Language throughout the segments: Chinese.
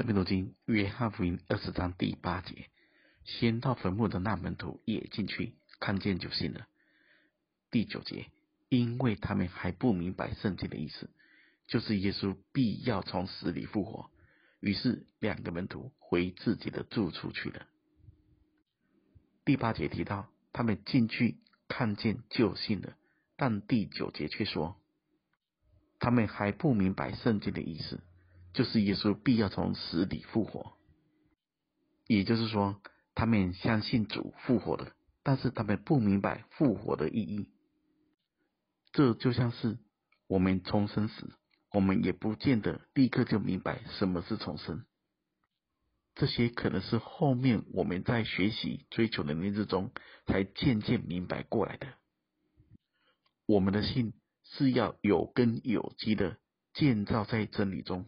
圣经读经约翰福音二十章第八节，先到坟墓的那门徒也进去，看见就信了。第九节，因为他们还不明白圣经的意思，就是耶稣必要从死里复活，于是两个门徒回自己的住处去了。第八节提到他们进去看见就信了，但第九节却说他们还不明白圣经的意思。就是耶稣必要从死里复活，也就是说，他们相信主复活了，但是他们不明白复活的意义。这就像是我们重生时，我们也不见得立刻就明白什么是重生。这些可能是后面我们在学习追求的年日中，才渐渐明白过来的。我们的信是要有根有基的建造在真理中。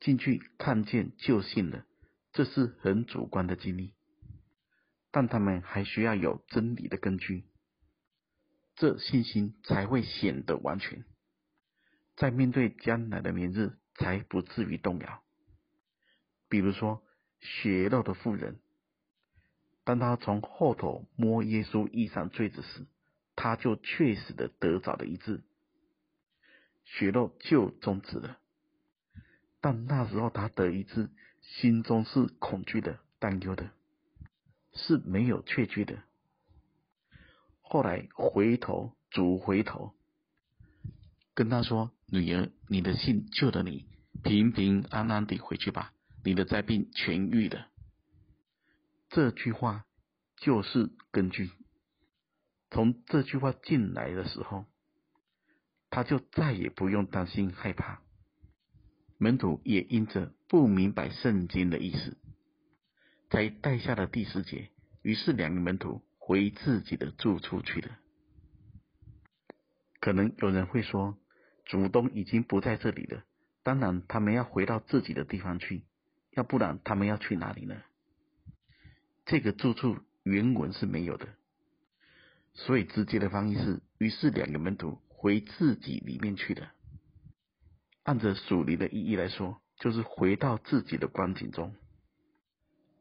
进去看见就信了，这是很主观的经历，但他们还需要有真理的根据，这信心才会显得完全，在面对将来的明日才不至于动摇。比如说，血肉的妇人，当他从后头摸耶稣衣裳坠子时，他就确实的得着了一致，血肉就终止了。但那时候他得医治，心中是恐惧的、担忧的，是没有确据的。后来回头，主回头跟他说：“女儿，你的信救了你，平平安安地回去吧，你的灾病痊愈了。”这句话就是根据。从这句话进来的时候，他就再也不用担心害怕。门徒也因着不明白圣经的意思，才带下了第十节。于是两个门徒回自己的住处去了。可能有人会说，主都已经不在这里了，当然他们要回到自己的地方去，要不然他们要去哪里呢？这个住处原文是没有的，所以直接的翻译是：于是两个门徒回自己里面去了。按着属灵的意义来说，就是回到自己的光景中。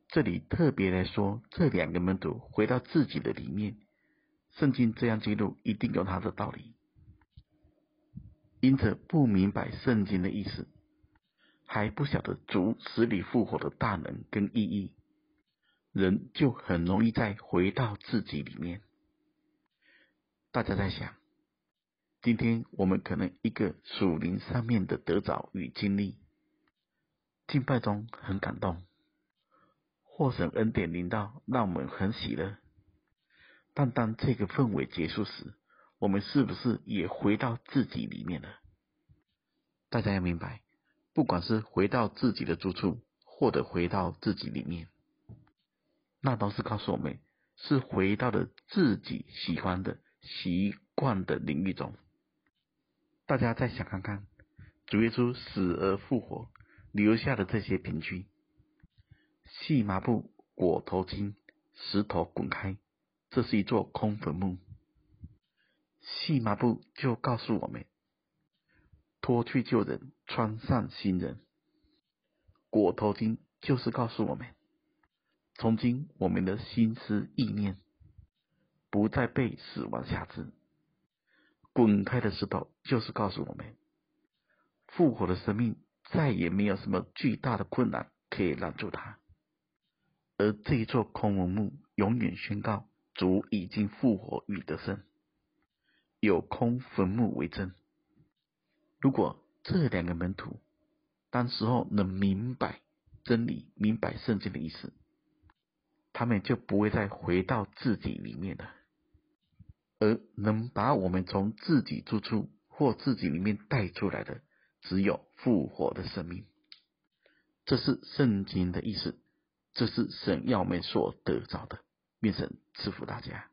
这里特别来说，这两个门徒回到自己的里面，圣经这样记录，一定有它的道理。因此不明白圣经的意思，还不晓得主死里复活的大能跟意义，人就很容易再回到自己里面。大家在想，今天我们可能一个属灵上面的得着与经历，敬拜中很感动，或神恩典临到，让我们很喜乐。但当这个氛围结束时，我们是不是也回到自己里面了？大家要明白，不管是回到自己的住处，或者回到自己里面，那都是告诉我们，是回到了自己喜欢的、习惯的领域中。大家再想看看，主耶稣死而复活，留下的这些凭据：细麻布裹头巾，石头滚开，这是一座空坟墓。细麻布就告诉我们，脱去旧人，穿上新人；裹头巾就是告诉我们，从今我们的心思意念不再被死亡挟制。滚开的石头就是告诉我们，复活的生命再也没有什么巨大的困难可以拦住他，而这一座空坟墓永远宣告主已经复活与得胜，有空坟墓为证。如果这两个门徒当时候能明白真理、明白圣经的意思，他们就不会再回到自己里面了。而能把我们从自己住处或自己里面带出来的，只有复活的生命。这是圣经的意思，这是神要我们所得着的。愿神赐福大家。